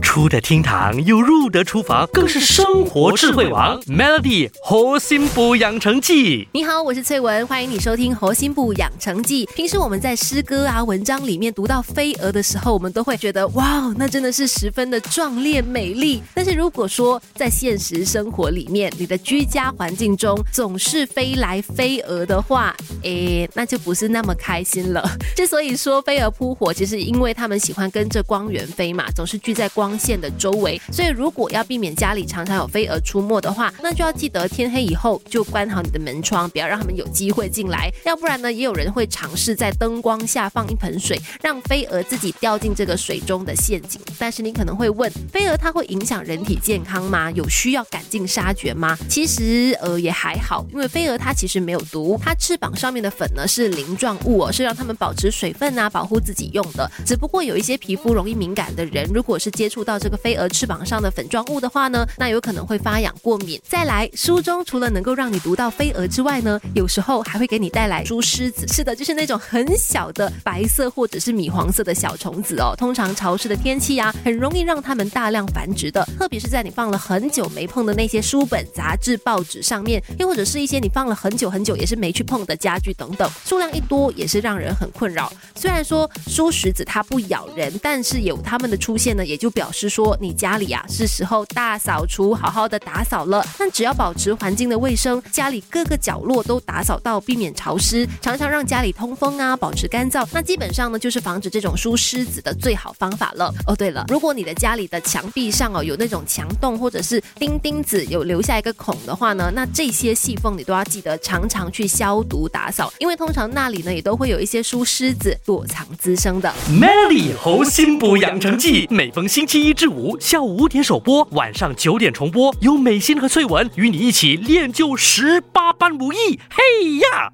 出得厅堂又入得厨房，更是生活智慧王。Melody 核心部养成记，你好，我是翠文，欢迎你收听核心部养成记。平时我们在诗歌啊、文章里面读到飞蛾的时候，我们都会觉得哇，那真的是十分的壮烈美丽。但是如果说在现实生活里面，你的居家环境中总是飞来飞蛾的话，诶，那就不是那么开心了。之 所以说飞蛾扑火，其实因为他们喜欢跟着光源飞嘛，总是聚在光。光线的周围，所以如果要避免家里常常有飞蛾出没的话，那就要记得天黑以后就关好你的门窗，不要让他们有机会进来。要不然呢，也有人会尝试在灯光下放一盆水，让飞蛾自己掉进这个水中的陷阱。但是你可能会问，飞蛾它会影响人体健康吗？有需要赶尽杀绝吗？其实呃也还好，因为飞蛾它其实没有毒，它翅膀上面的粉呢是鳞状物哦，是让它们保持水分啊，保护自己用的。只不过有一些皮肤容易敏感的人，如果是接触到到这个飞蛾翅膀上的粉状物的话呢，那有可能会发痒过敏。再来，书中除了能够让你读到飞蛾之外呢，有时候还会给你带来蛛虱子。是的，就是那种很小的白色或者是米黄色的小虫子哦。通常潮湿的天气呀，很容易让它们大量繁殖的。特别是在你放了很久没碰的那些书本、杂志、报纸上面，又或者是一些你放了很久很久也是没去碰的家具等等，数量一多也是让人很困扰。虽然说书石子它不咬人，但是有它们的出现呢，也就表示。说你家里啊是时候大扫除，好好的打扫了。但只要保持环境的卫生，家里各个角落都打扫到，避免潮湿，常常让家里通风啊，保持干燥，那基本上呢就是防止这种梳虱子的最好方法了。哦，对了，如果你的家里的墙壁上哦有那种墙洞或者是钉钉子有留下一个孔的话呢，那这些细缝你都要记得常常去消毒打扫，因为通常那里呢也都会有一些梳虱子躲藏滋生的。Melly 猴心补养成记，每逢星期一。至五下午五点首播，晚上九点重播。由美心和翠文与你一起练就十八般武艺。嘿呀！